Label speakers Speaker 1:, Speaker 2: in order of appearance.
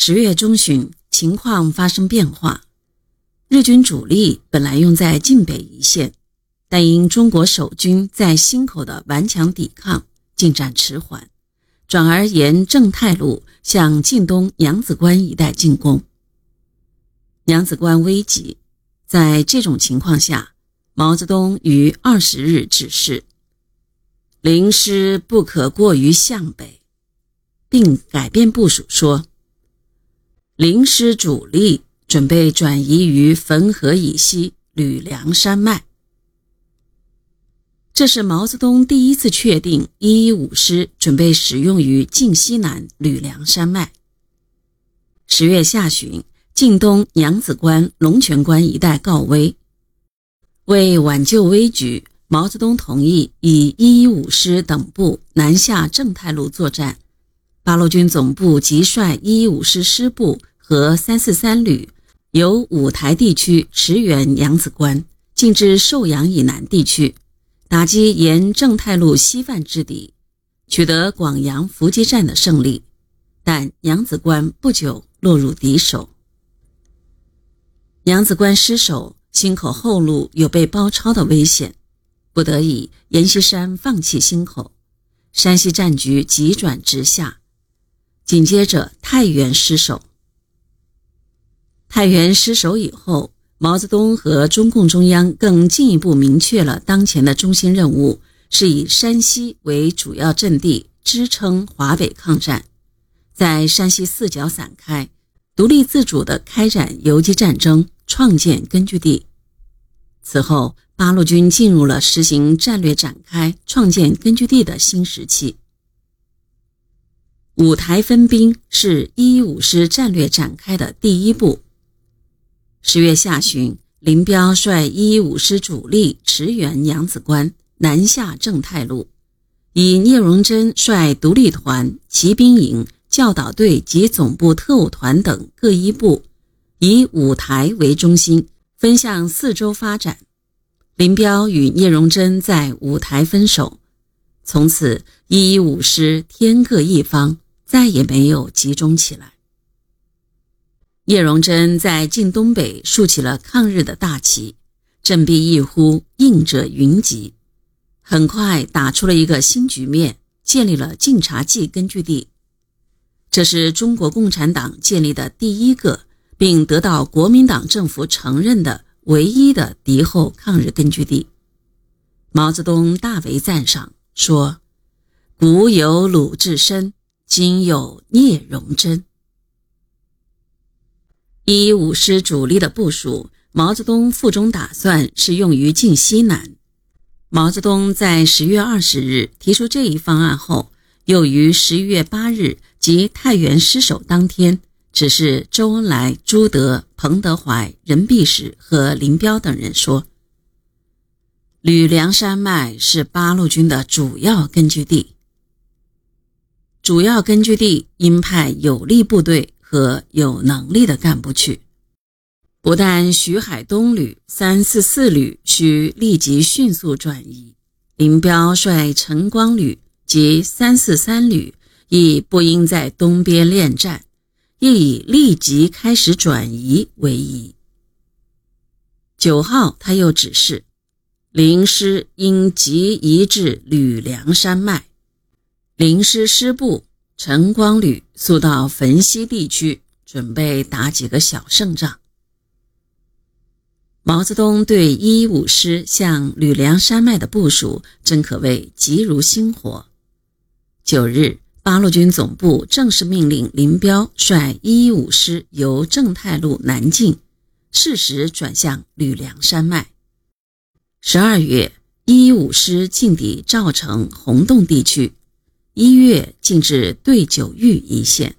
Speaker 1: 十月中旬，情况发生变化。日军主力本来用在晋北一线，但因中国守军在忻口的顽强抵抗，进展迟缓，转而沿正太路向晋东娘子关一带进攻。娘子关危急，在这种情况下，毛泽东于二十日指示：灵师不可过于向北，并改变部署说：灵师主力。准备转移于汾河以西吕梁山脉。这是毛泽东第一次确定一一五师准备使用于晋西南吕梁山脉。十月下旬，晋东娘子关、龙泉关一带告危，为挽救危局，毛泽东同意以一一五师等部南下正太路作战。八路军总部即率一一五师师部和三四三旅。由五台地区驰援娘子关，进至寿阳以南地区，打击沿正太路西犯之敌，取得广阳伏击战的胜利。但娘子关不久落入敌手。娘子关失守，忻口后路有被包抄的危险，不得已，阎锡山放弃忻口，山西战局急转直下。紧接着，太原失守。太原失守以后，毛泽东和中共中央更进一步明确了当前的中心任务，是以山西为主要阵地，支撑华北抗战，在山西四角散开，独立自主地开展游击战争，创建根据地。此后，八路军进入了实行战略展开、创建根据地的新时期。五台分兵是一一五师战略展开的第一步。十月下旬，林彪率一一五师主力驰援娘子关，南下正太路，以聂荣臻率独立团、骑兵营、教导队及总部特务团等各一部，以五台为中心，分向四周发展。林彪与聂荣臻在五台分手，从此一一五师天各一方，再也没有集中起来。聂荣臻在晋东北竖起了抗日的大旗，振臂一呼，应者云集，很快打出了一个新局面，建立了晋察冀根据地。这是中国共产党建立的第一个，并得到国民党政府承认的唯一的敌后抗日根据地。毛泽东大为赞赏，说：“古有鲁智深，今有聂荣臻。”一五师主力的部署，毛泽东腹中打算是用于晋西南。毛泽东在十月二十日提出这一方案后，又于十一月八日即太原失守当天，指示周恩来、朱德、彭德怀、任弼时和林彪等人说：“吕梁山脉是八路军的主要根据地，主要根据地应派有力部队。”和有能力的干部去，不但徐海东旅、三四四旅需立即迅速转移，林彪率陈光旅及三四三旅亦不应在东边恋战，亦以立即开始转移为宜。九号，他又指示，灵师应即移至吕梁山脉，灵师师部。陈光旅速到汾西地区，准备打几个小胜仗。毛泽东对一一五师向吕梁山脉的部署，真可谓急如星火。九日，八路军总部正式命令林彪率一一五师由正太路南进，适时转向吕梁山脉。十二月，一一五师进抵赵城、洪洞地区。一月进至对九峪一线。